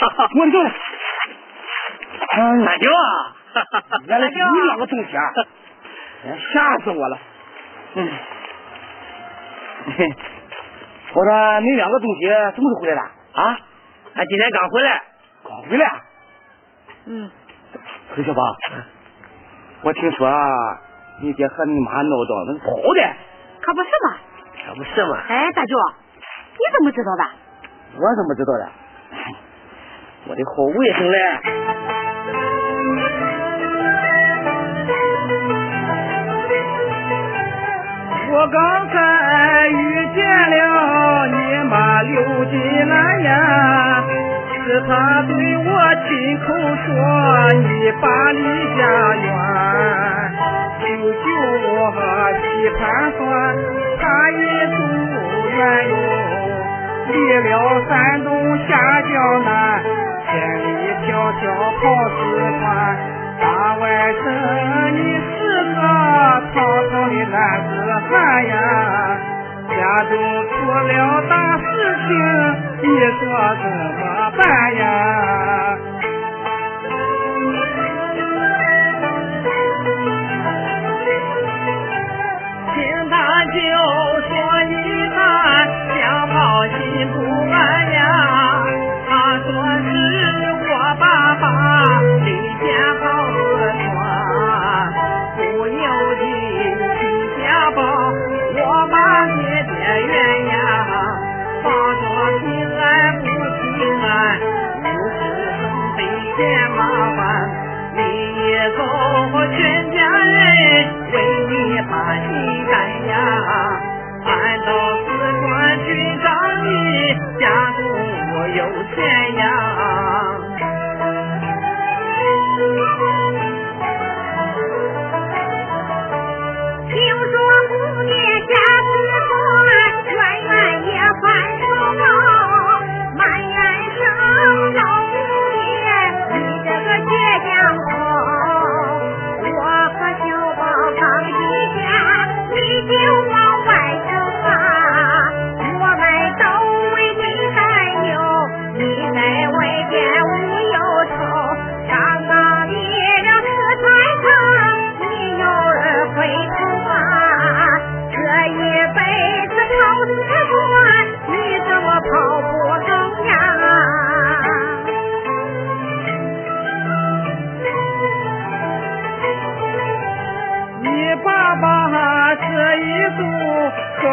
牛，我走了。大舅啊，原来是你两个同学，吓死我了。嗯，我说你两个同学什么时候回来的啊？他今天刚回来。刚回来？嗯。崔小宝，我听说你爹和你妈闹到那跑的。可不是嘛。可不是嘛。哎，大舅，你怎么知道的？我怎么知道的？我的好外甥嘞。我刚才遇见了你妈刘金兰呀，是她对我亲口说你爸离家远，舅舅我批判说他已走远哟，离了山东下江南，千里迢迢跑四川。大外甥，你是个滔滔的男子汉呀，家中出了大事情，你说怎么办呀？听他就我心不安呀，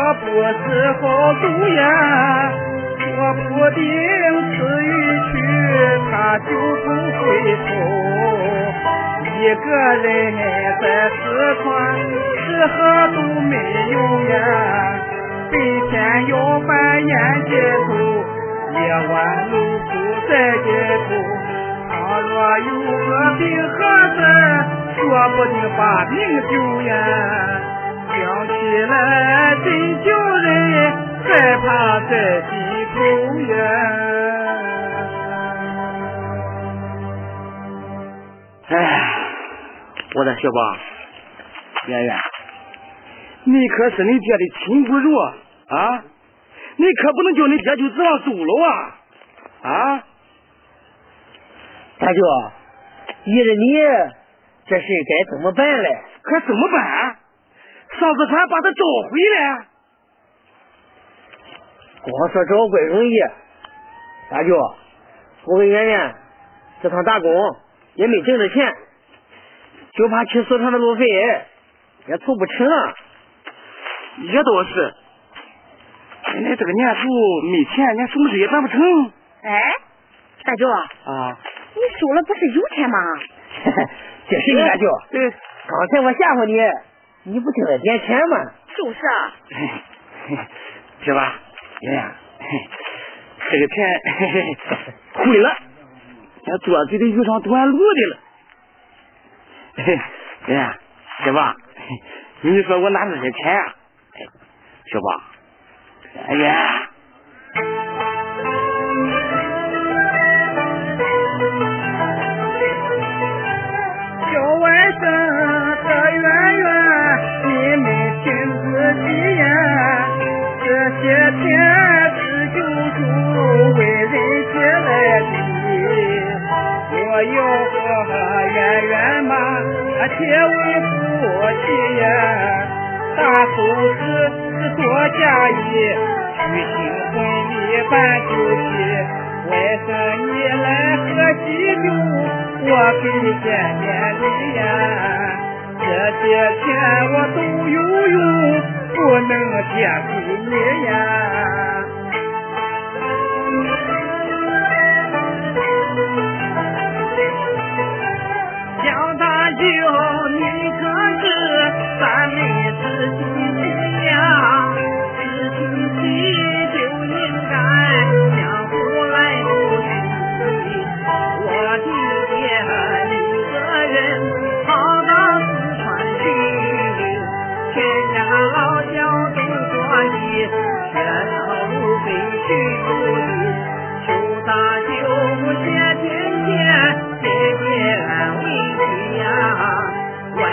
我不是好走呀，说不定此一去他就不回头。一个人在四川，吃喝都没有呀，白天要扮演街头，夜晚露宿在街头。倘若有个病和事说不定把命丢呀。想起来真叫人害怕在心头呀！哎，我的小宝，圆圆，你可是你爹的亲骨肉啊！你可不能叫你爹就这样走了啊！啊！大舅，依着你，这事该怎么办嘞？可怎么办？上四川把他找回来，光说找怪容易。大舅，我跟圆圆这趟打工也没挣着钱，就怕去四川的路费也凑不成。也倒是，现在这个年头没钱，连什么事也办不成。哎，大舅啊，你手了不是有钱吗？这是你大舅，对，刚才我吓唬你。你不给他点钱吗？就是啊，是吧，爷爷，这个钱亏了，咱多嘴的遇上短路的了。圆圆，是吧？你说我拿这些钱啊？小宝，圆圆。结为夫妻呀，大寿时是多加衣，举行婚礼办酒席，外甥你来喝喜酒，我给你见面礼呀。这些钱我都有用，不能借给你呀。江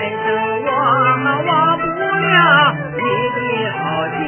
外甥我忘不了你的好心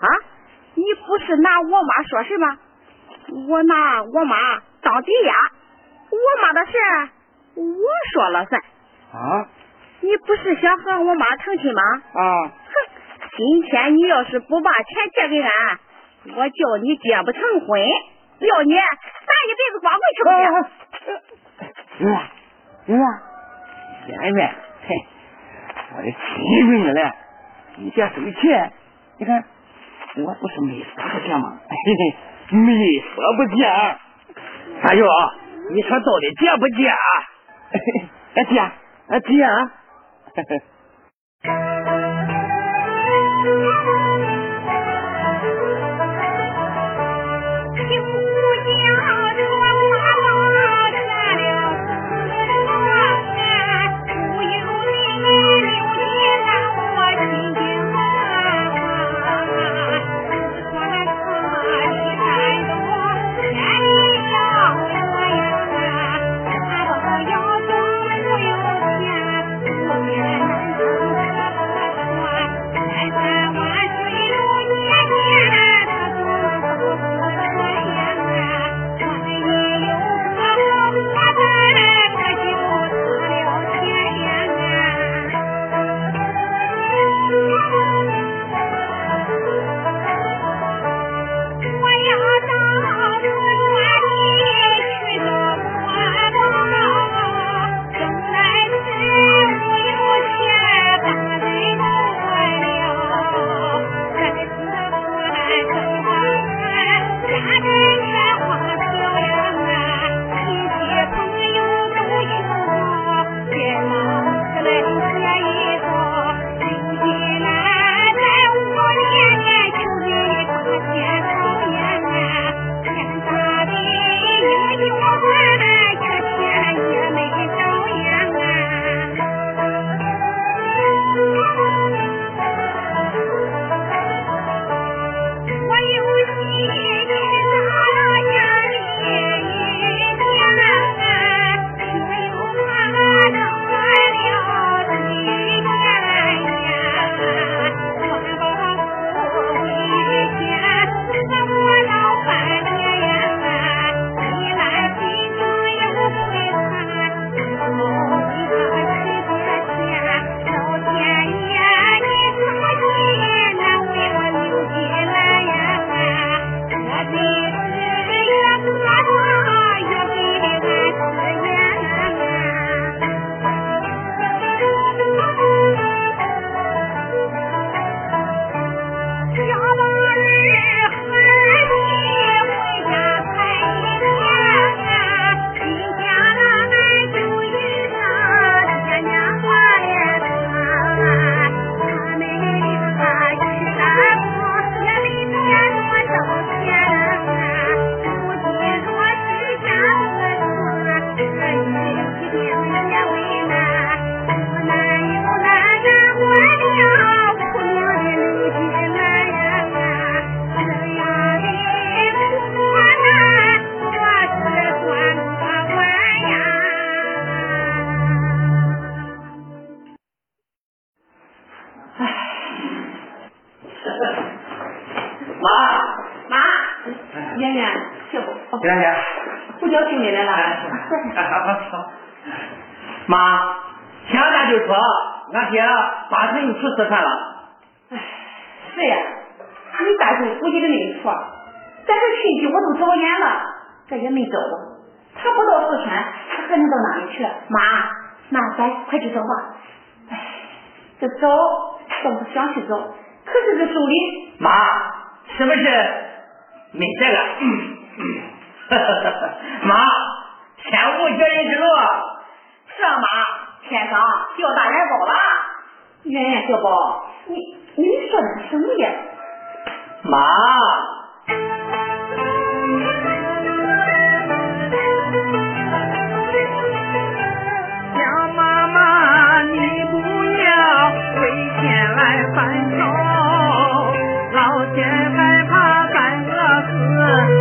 啊！你不是拿我妈说事吗？我拿我妈当抵押，我妈的事我说了算。啊你不是想和我妈成亲吗？啊，哼，今天你要是不把钱借给俺，我叫你结不成婚，要你咱一辈子光棍去不去？圆圆，圆圆，圆圆，嘿，我的亲闺女嘞，你这收钱，你看我不是没说不见吗？嘿嘿，没说不见。大舅，你说到底见不见？哎见，哎见啊！四川了。哎，是呀，你大舅估计的没错，咱这亲戚我都找眼了，这也没找着。他不到四川，他还能到哪里去？妈，那咱快去找吧。哎，这找倒是想去找，可是这手里……妈，是不是没这个？妈，天无绝人之路。是啊，妈，天上掉大元宝了。圆圆小宝，你你说的是什么呀？妈。小妈妈，你不要为钱来犯愁，老天害怕干恶事，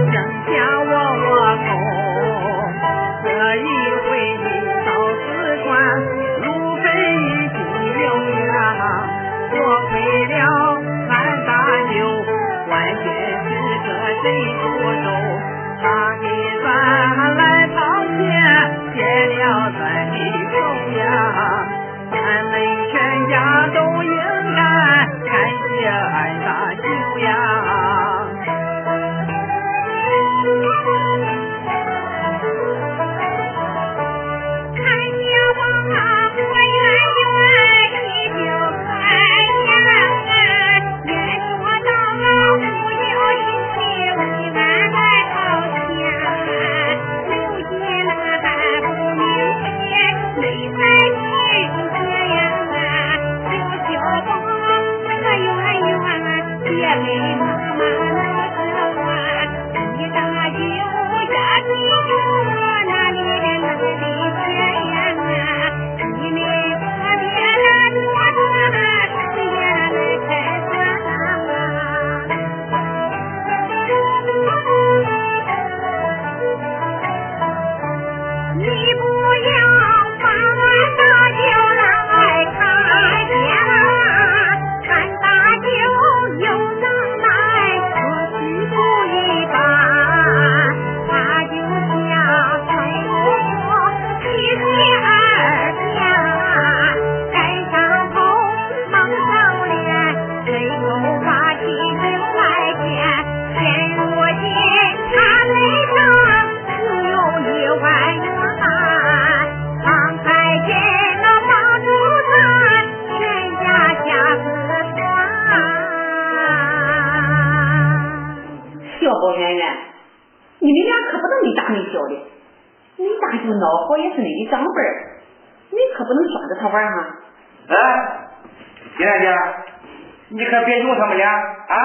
他们俩啊！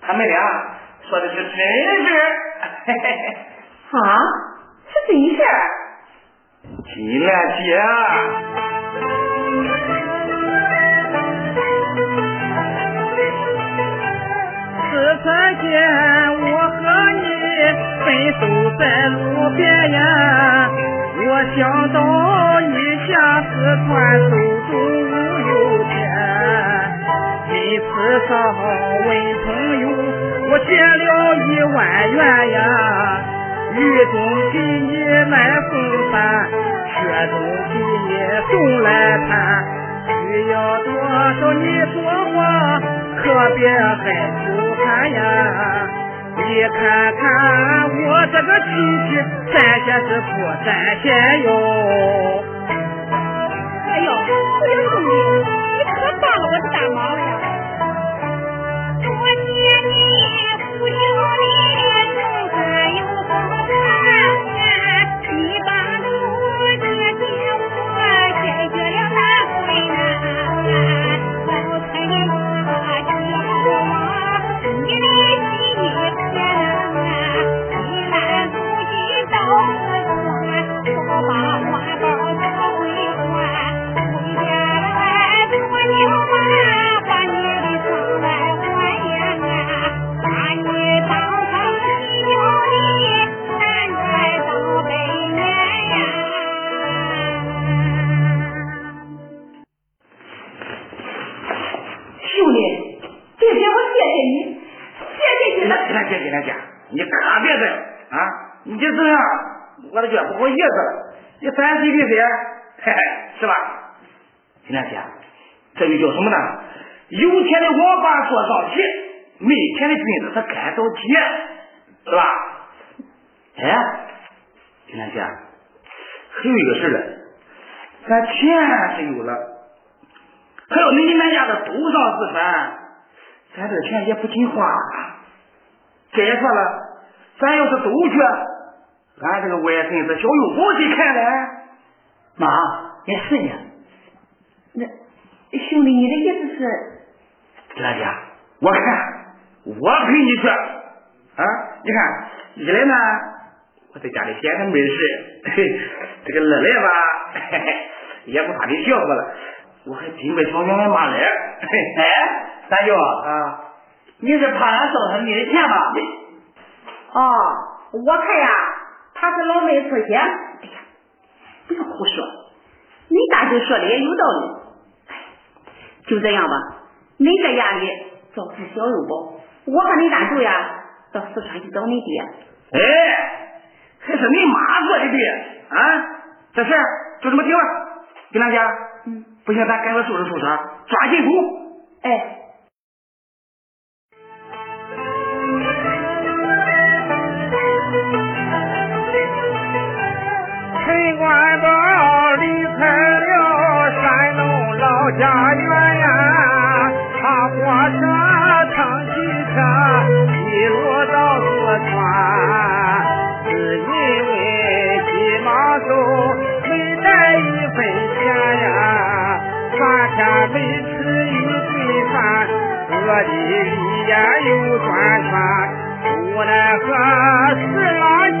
他们俩说的是真事儿。嘿嘿嘿啊，是真事儿。金兰姐，此次见我和你分手在路边呀，我想到一下四川手因此上问朋友，我借了一万元呀，雨中给你买风伞，雪中给你送来炭，需要多少你说话，可别害羞喊呀。你看看我这个亲戚，咱些是不沾钱哟。哎呦，不行兄弟，你可帮了我的大忙了你再说了，咱要是都去，俺这个外孙子小幼宝谁看呢？妈，也是呢。那兄弟，你的意思是？大姐，我看我陪你去啊！你看，一来呢，我在家里闲着没事，嘿，这个二来吧，嘿嘿，也不怕你笑话了，我还准备上员外妈来。哎，大舅啊，你是怕俺糟蹋你的钱吧？哦，我看呀，他是老没出息。哎呀，不要胡说，你大舅说的也有道理。哎，就这样吧，你在家里照顾小肉包，我和你大舅呀到四川去找你爹。哎，还是你妈做的对啊！这事就这么定了，金大姐。嗯。不行，咱赶快收拾收拾，抓紧走。哎。家园呀，他火车乘汽车一路到四川，只因为急忙走没带一分钱呀，三天没吃一顿饭，饿的一眼又转圈。无奈何十郎急，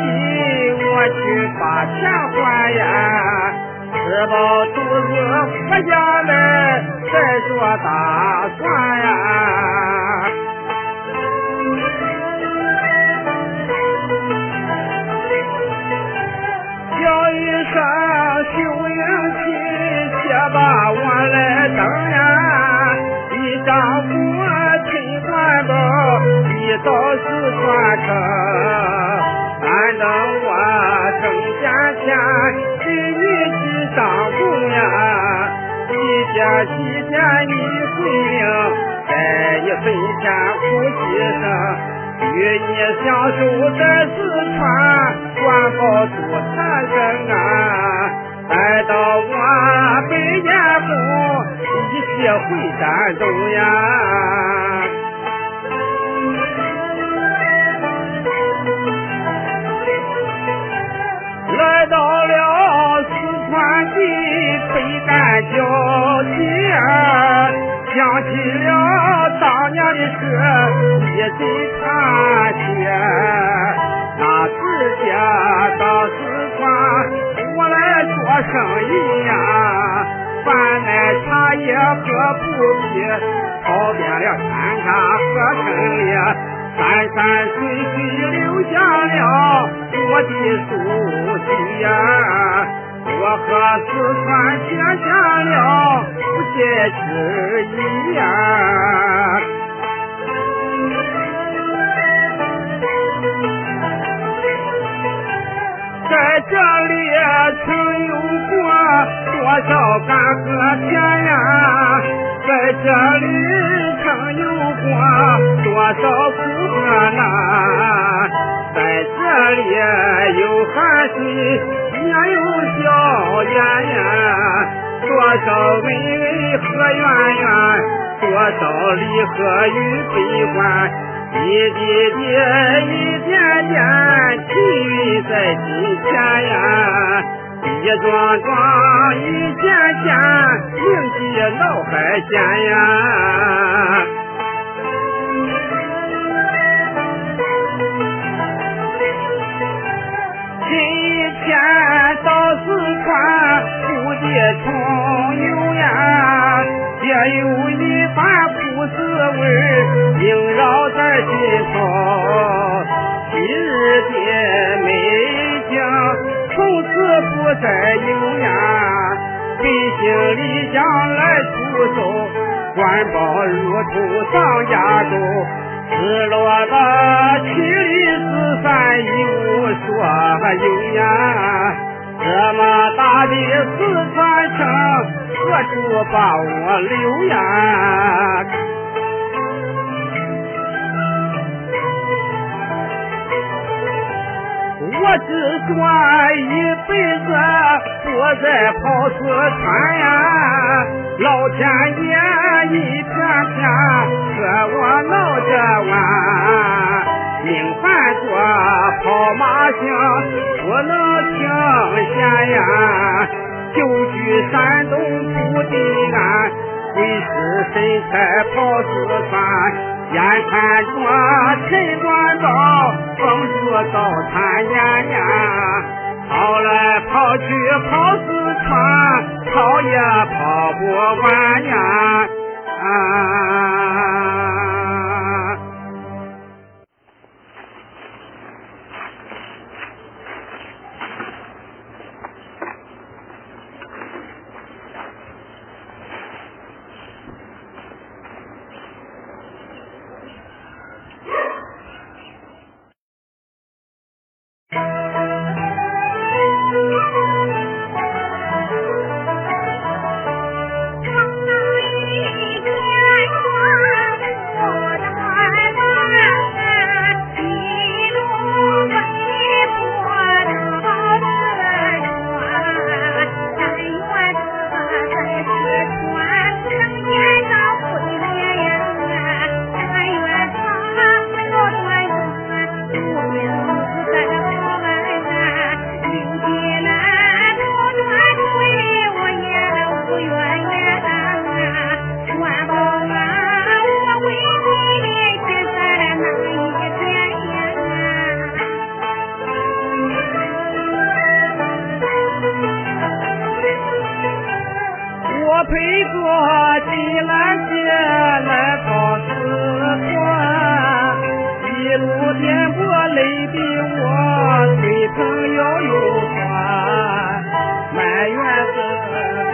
我去把钱还呀，吃饱肚子活下来再做打算呀。叫一声秀英亲，且把我来等呀，一丈夫陈官宝一到四川城，几天几天你回命，再一分钱苦牺牲。与你相守在四川，管好祖产生啊！待到我百年后，一起回山东呀！来到了北干交界，想起了当年的事，一阵叹息。那时节到四川，我来做生意呀，贩卖茶叶和布匹，跑遍了山茶和城里。山山水水留下了我的足迹呀，我和四川结下了不解之谊呀。在这里曾有过多少干和甜呀，在这里曾有过多少苦和难，在这里有汗水年又笑颜呀，多少恩恩和怨怨，多少离合与悲欢。一滴滴，一点点，积云在心间呀；一桩桩，一件件，铭记脑海间呀。天到四川，不见重游呀，也有一番苦滋味萦绕在心头。昔日的美景，从此不再有呀。背井离乡来出走，官报如同上家沟。失落的妻离子散，一无所有呀。的四川城，何处把我留呀？我只说一辈子不再跑四川呀，老天爷一天天和我闹着玩，命犯着跑马星不能停闲呀，久居山东不地安，为师谁才跑四川？眼看着陈官道，风雨早参年年，跑来跑去跑四川，跑也跑不完呀！啊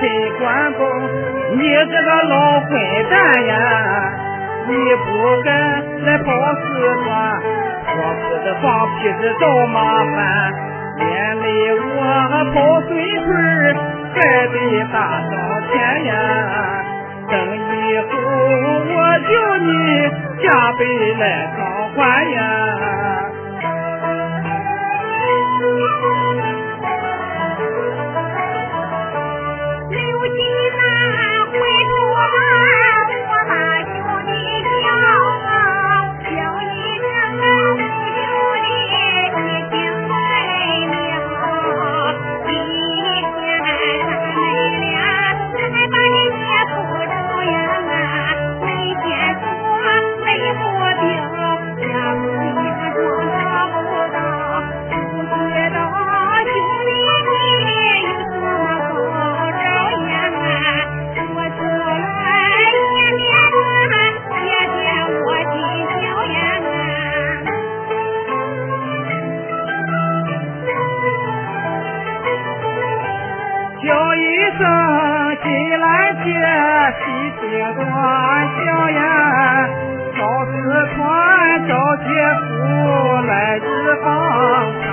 谁管不？你这个老混蛋呀！你不该来报四川，我不是放屁子找麻烦，连累我包孙孙还得打上钱呀！等以后我叫你加倍来偿还呀！端香呀照四川照界湖来日方长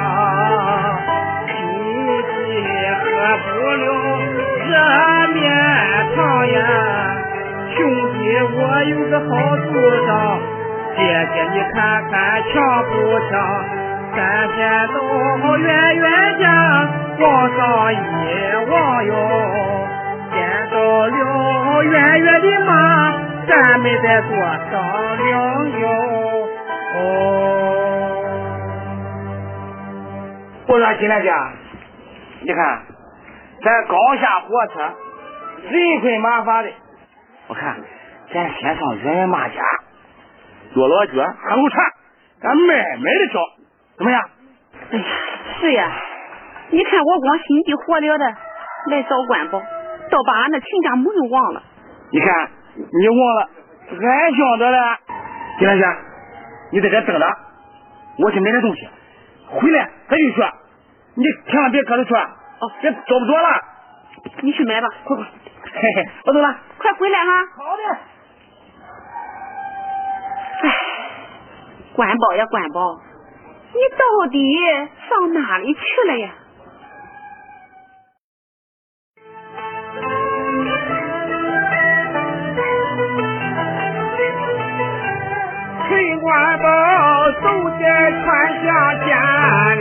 兄弟喝不了热面汤呀兄弟我有个好主张姐姐你看看强不强三天到远远家网上一望哟金大姐，你看，咱刚下火车，人困马乏的。我看咱先上远远马家，落落脚，喝口茶，咱慢慢的找，怎么样？哎呀，是呀。你看我光心急火燎的来找官保，倒把俺那亲家母又忘了。你看，你忘了，俺想着了。金莲姐，你在这等着，我去买点东西，回来咱就去。你千万别搁着去，哦，别找不着了。你去买吧，快快，嘿嘿，我走了，快回来哈。好的。哎，关宝呀管饱，你到底上哪里去了呀？官宝手在穿下肩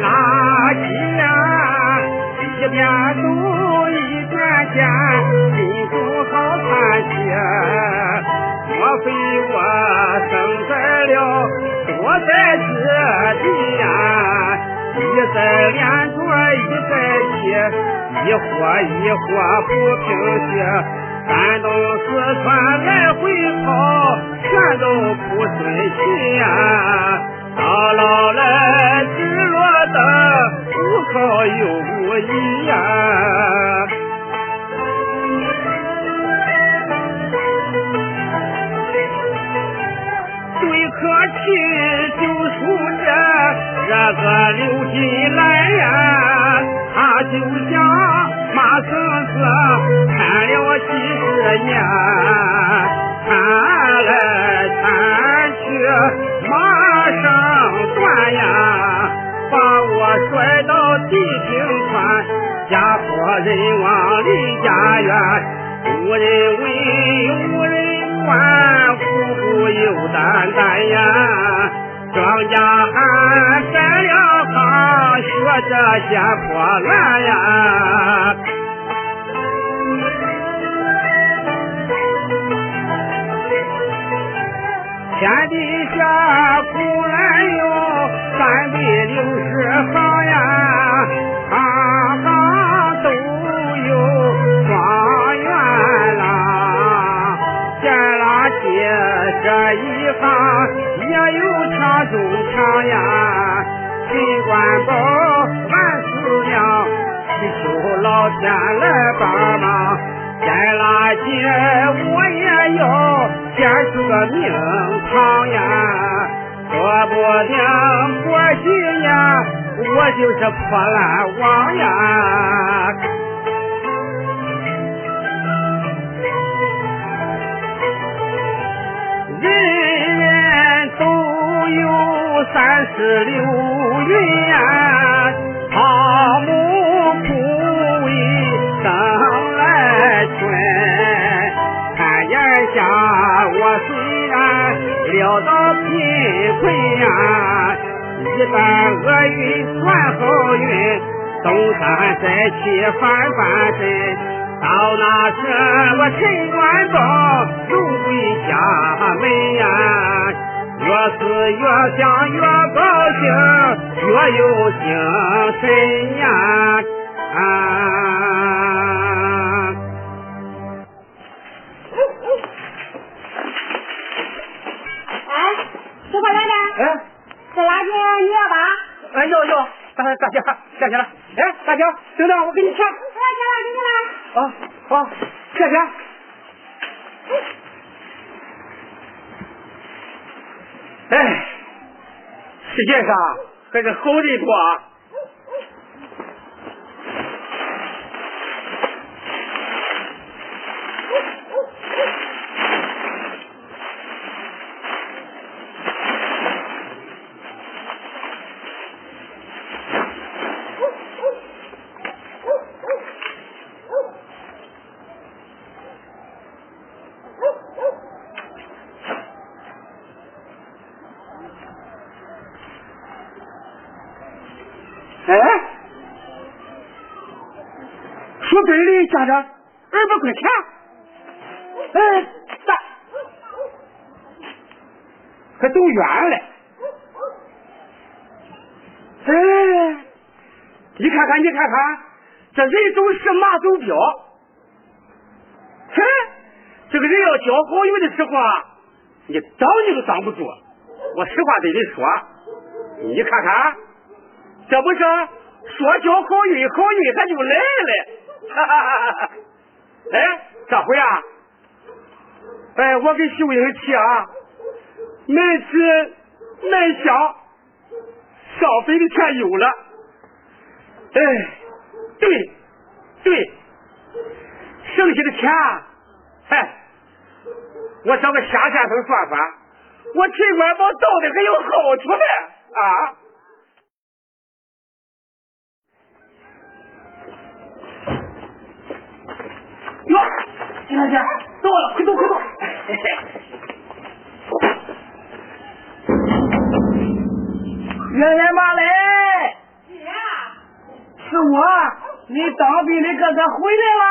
拿剑，一边走一边捡，心中好叹息。莫非我生在了多灾之地呀？一灾连着一灾起，一火一火不平息，山东四川来回跑，全都不顺心呀！到老来只落得无靠又无依呀！最可气就数这这个刘金兰呀，他就像马孙子看了几十年，看来看去马上断呀，把我摔到地平川，家破人亡离家园，无人问，无人管，苦苦又单单呀，庄稼汉栽了炕，学着捡破烂呀。天底下古来有三百六十行呀，行行都有状元郎。捡垃圾这一行也有抢中抢呀，陈官宝万四娘，祈求老天来帮忙。捡垃圾我要捡出个名堂呀，说不定过几年我就是破烂王呀。人人都有三十六云呀，草木困呀，一旦厄运转好运，东山再起翻翻身。到那时我陈元宝荣归家门呀，越是越想越高兴，越有精神呀。啊！哎这垃圾你要吧？哎要要，大大姐谢谢了。哎大姐，等等我给你钱。来，小伙给你来。啊啊，谢谢。哎，世界上还是好人多啊。哎，说本的家长二百块钱，哎，咋，还走远了。哎，你看看，你看看，这人走时马走镖。哼，这个人要交好运的时候啊，你挡你都挡不住。我实话对你说，你看看。这不是说交好运，好运它就来了。哈哈哈哎，这回啊，哎，我给秀英提啊，买纸买香，烧费的钱有了。哎，对对，剩下的钱，啊哎，我找个夏先生算算，我陈官宝到底还有好处呢啊。哟，大姐，到了，快走快走！员外妈来，姐是我，你当兵的哥哥回来啦！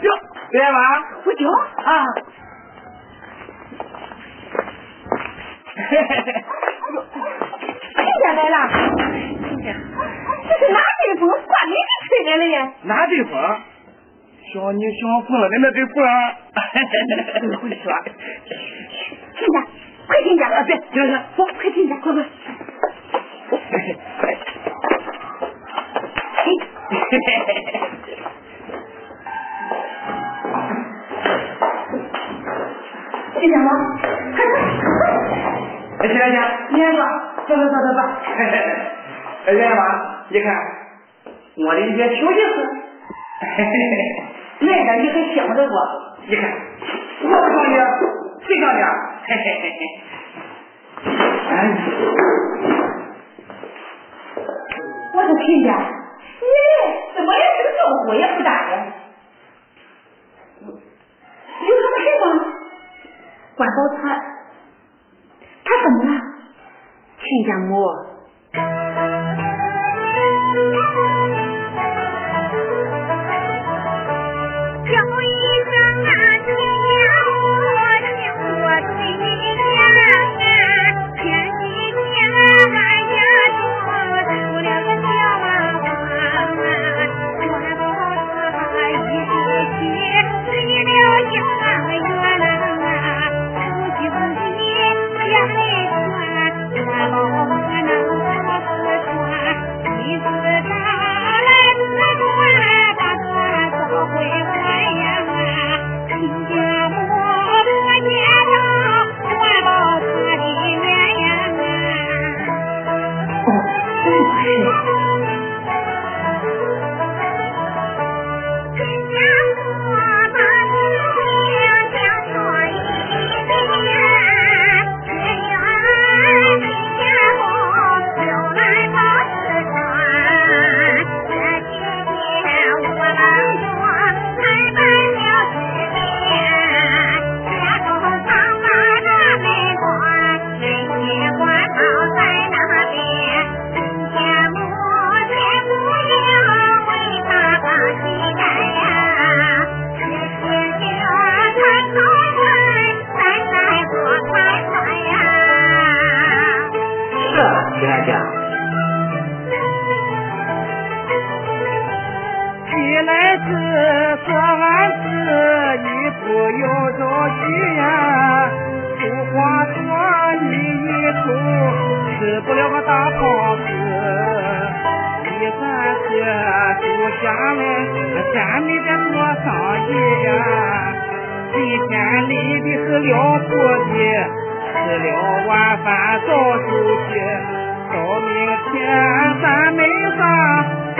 行，别吧，不叫啊！嘿嘿嘿，亲家来了，这是哪阵风把你给吹来了呀？哪阵风？像你想疯了的那阵风。怎么回事？亲家，快进家！啊，别，行行，走，快进家，快快。亲家吗？哎，起来去，你来吧，走走走走走。哎，圆圆妈，你看我的一件小衣服，来的你还想着我？你看我不像你，谁像你？嘿嘿嘿嘿。哎，我说亲家，你怎么连这个招呼也不打呀？有什么事吗？关宝他，他怎么了？亲家母。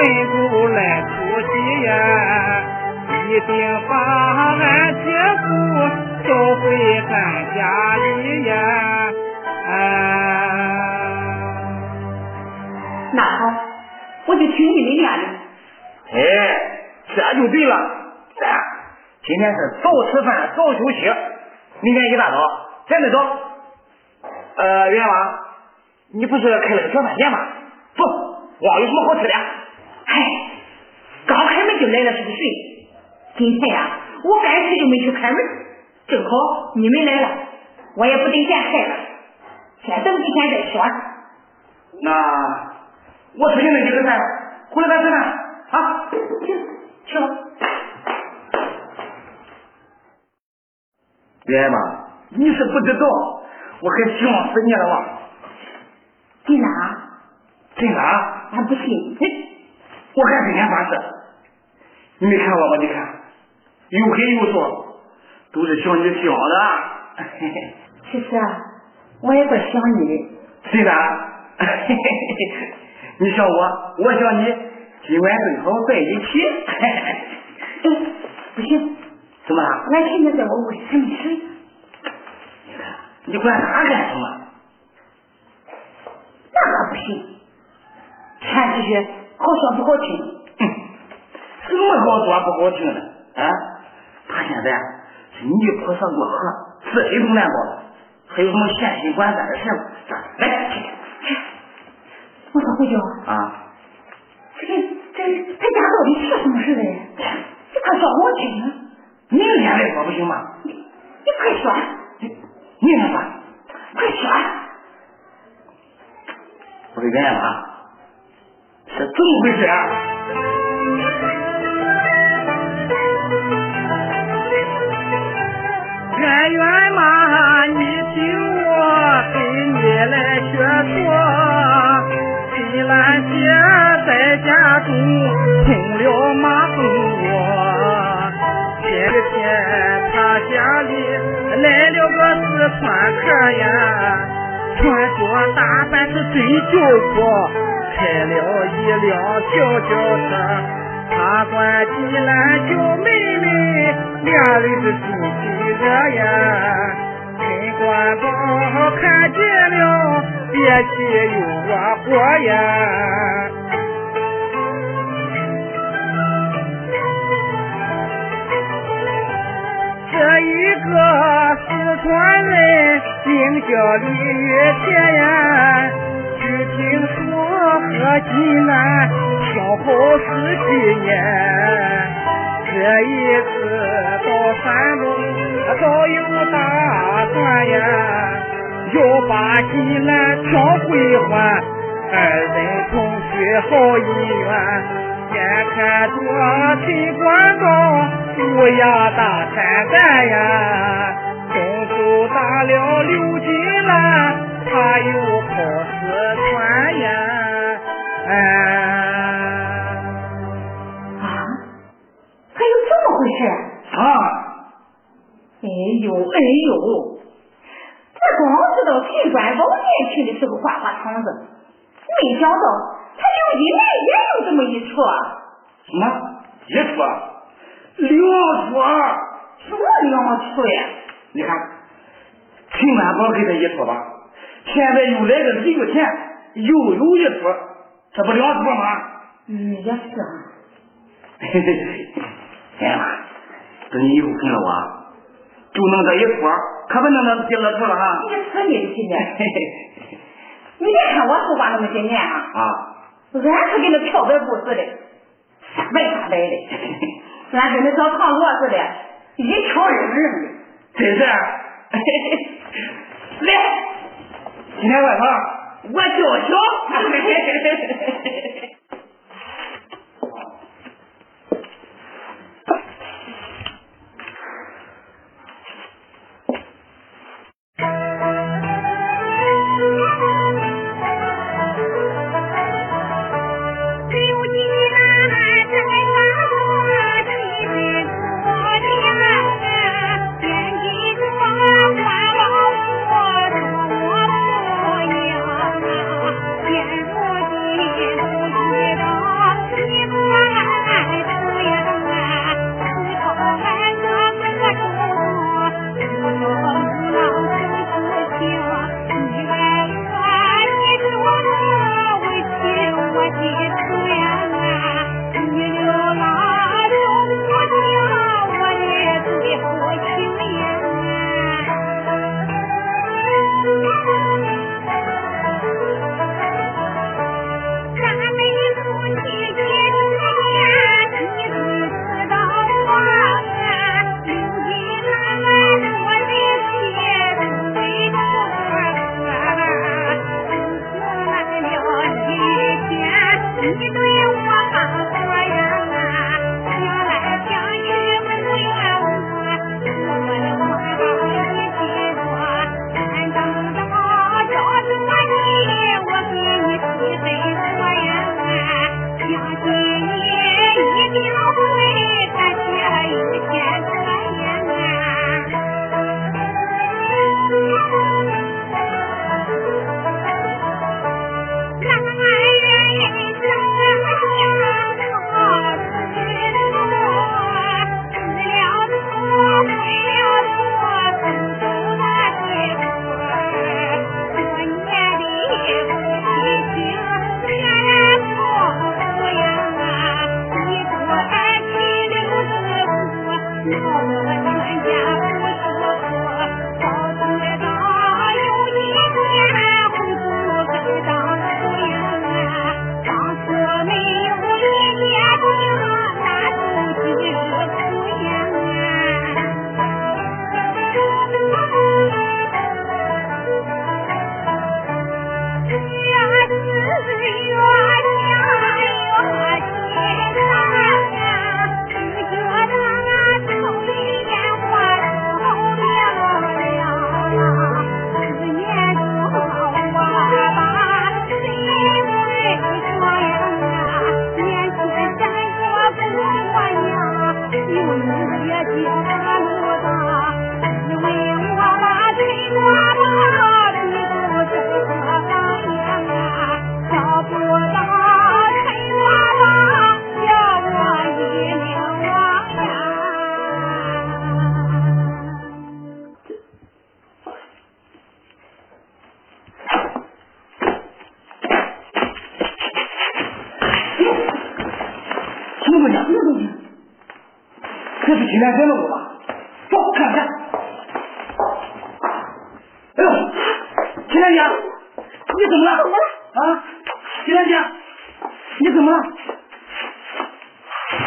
啥奔头来出席呀，一定把俺姐夫找回咱家里呀。啊，那好，我就听你的言语。哎，这就对了。咱今天是早吃饭早休息，明天一大早咱们走。呃，元娃，你不是开了个小饭店吗？走，旺有什么好吃的？嗨，刚开门就来了是个谁？今天呀、我干脆就没去开门，正好你们来了，我也不得闲害了，先等几天再说。那我出去那几个菜，回来咱吃饭啊。行，去了。元妈，你是不知道，我还希望死你了吗？真的啊？真的啊？俺不信。我还跟天发誓，你没看我吗？你看，又黑又瘦，都是想你想的。其实啊，我也怪想你的。真的？你想我，我想你，今晚正好在一起。哎，不行，怎么了？俺现在在我屋里还没睡呢。你看，你管他干什么？那可不行，传出去好说不好听。哼，什么好说不好听的啊？他现在是泥菩萨过河，是非都难保，还有什么闲心管咱的事吗？来。我说，回舅，啊，这这他家到底是什么事嘞？你快说给我听听。明天再说不行吗？你你快说，明天说。快说。我给圆圆啊，怎么回事啊？圆圆嘛，你听我给你来学说。金兰姐在家中中了马蜂窝，前几天她家里来了个四川客呀，传说打扮是真救国，开了一辆小轿车。他管金兰叫妹妹，俩人是心心热呀。陈官宝看见了，憋气又窝火呀。这一个四川人名叫李玉田呀，据听说和济南相好十几年。这一次到山东早有打算呀，要把济南抢回还，二人同许好姻缘。眼看着陈官高乌鸦大参战呀，动手打了刘金兰，他又跑四川呀，哎。啊？还有这么回事？啊，哎呦哎呦！我光知道陈官宝年轻的时候花花肠子，没想到他刘金来也有这么一出。什么一出？两出？什么两出呀？你看，陈官宝给他一出吧，现在又来个李玉田，又有一出，这不两出吗？嗯，也是啊。嘿嘿嘿，哎妈，等你以后跟了我，就弄这一出，可不能弄第二出了哈。你说你的今年，嘿嘿你别看我头发那么些年啊，啊，俺是跟那漂白布似的，瞎白瞎白的，俺跟那小糖果似的，一条扔扔的。真是。来，今天晚上我叫小。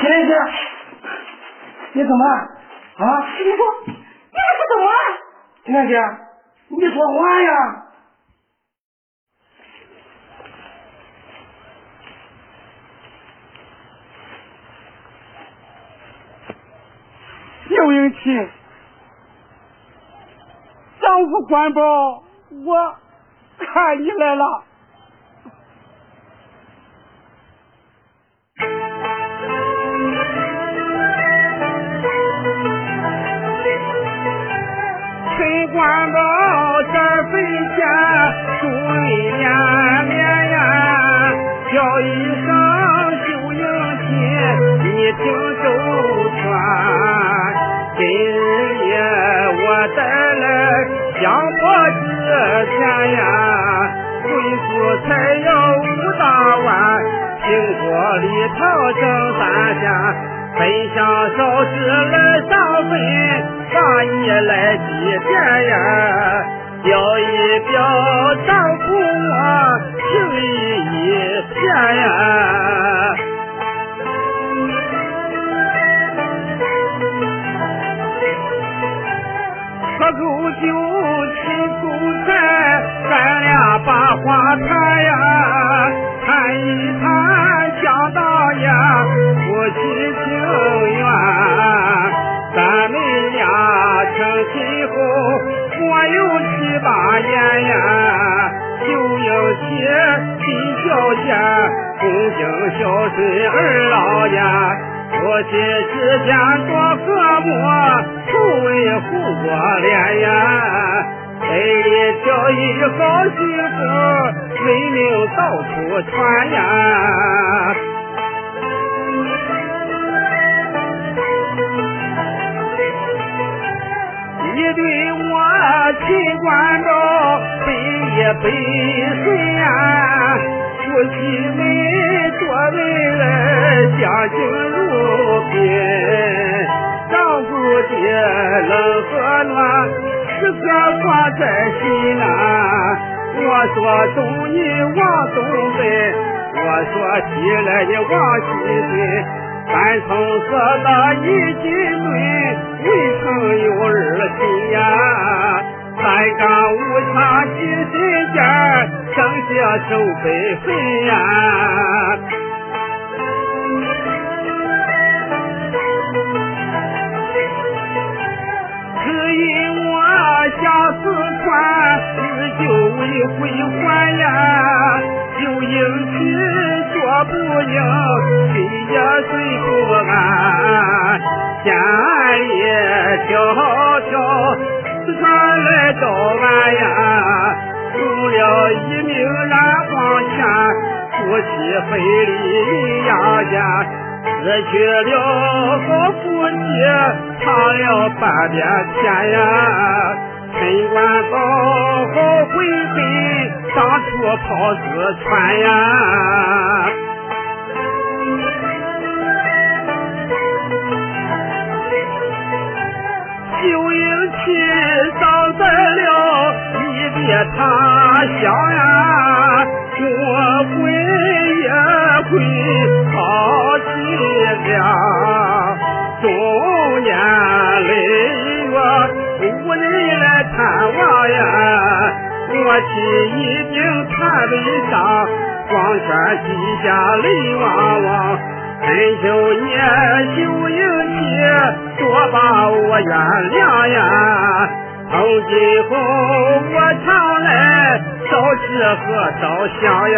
金莲姐，你怎么了？啊？你说，你这是怎么了？金莲姐，你说话呀！刘英琴，丈夫关宝，我看你来了。整三箱。分享烧纸来上坟，把你来祭奠呀，表一表丈夫我情意一片呀。喝口酒，吃口菜，咱俩把话谈呀，谈一谈想当年夫妻情缘。咱们俩成亲后，我有七八年呀，就应起尽孝贤，恭敬孝顺儿老爷。夫妻之间多和睦，互为互国脸呀。北里挑一好媳妇，美名到处传呀。你对我秦关照，百依百顺呀。夫妻们多恩爱，相敬如宾。丈夫的冷和暖，时刻挂在心呐。我说东你往东奔，我说西来你往西奔。三从四大一进对，未曾有二亲呀。三纲五常记心间，剩下守北坟呀。只因久未归还呀。就应气说不应，心也睡不安。千里迢迢，四川来找俺呀，送了一命染黄泉，夫妻分离阴阳间，失去了好夫妻，尝了半边天呀。陈官宝好悔恨，当初抛尸船呀。就应气丧在了你的他乡呀，我魂也会好凄凉，中年累月无人来探望呀，我妻已经叹悲伤，黄泉地下泪汪汪。恳求你休应气，多把我原谅呀！从今后我常来烧纸和烧香呀。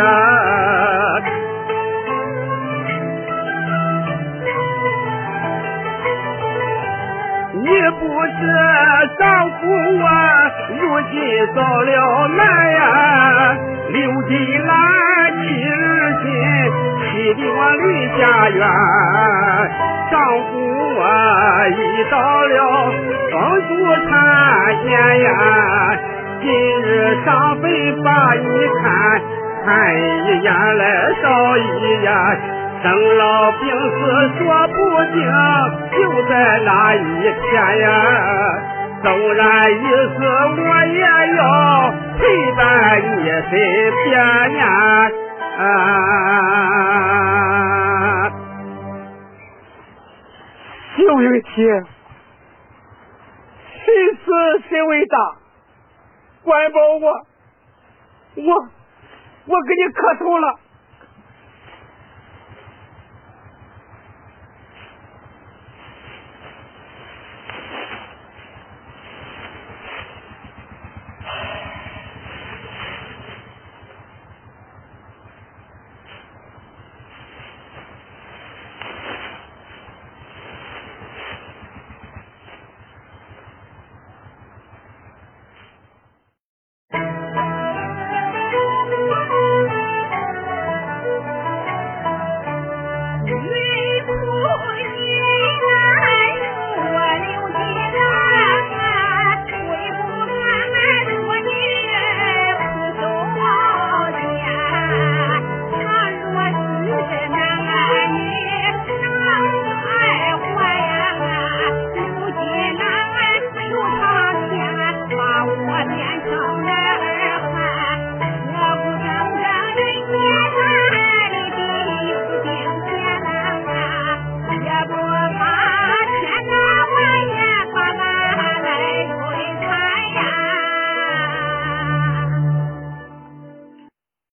你不知丈夫我如今遭了难呀，流金兰七日心，气的我离家园。丈夫我已到了风烛残年呀，今日上坟把你看，看一眼来少一眼。生老病死说不定，就在那一天呀。纵然一死，我也要陪伴你身边呀。啊有为天，谁死谁伟大，管保我，我我给你磕头了。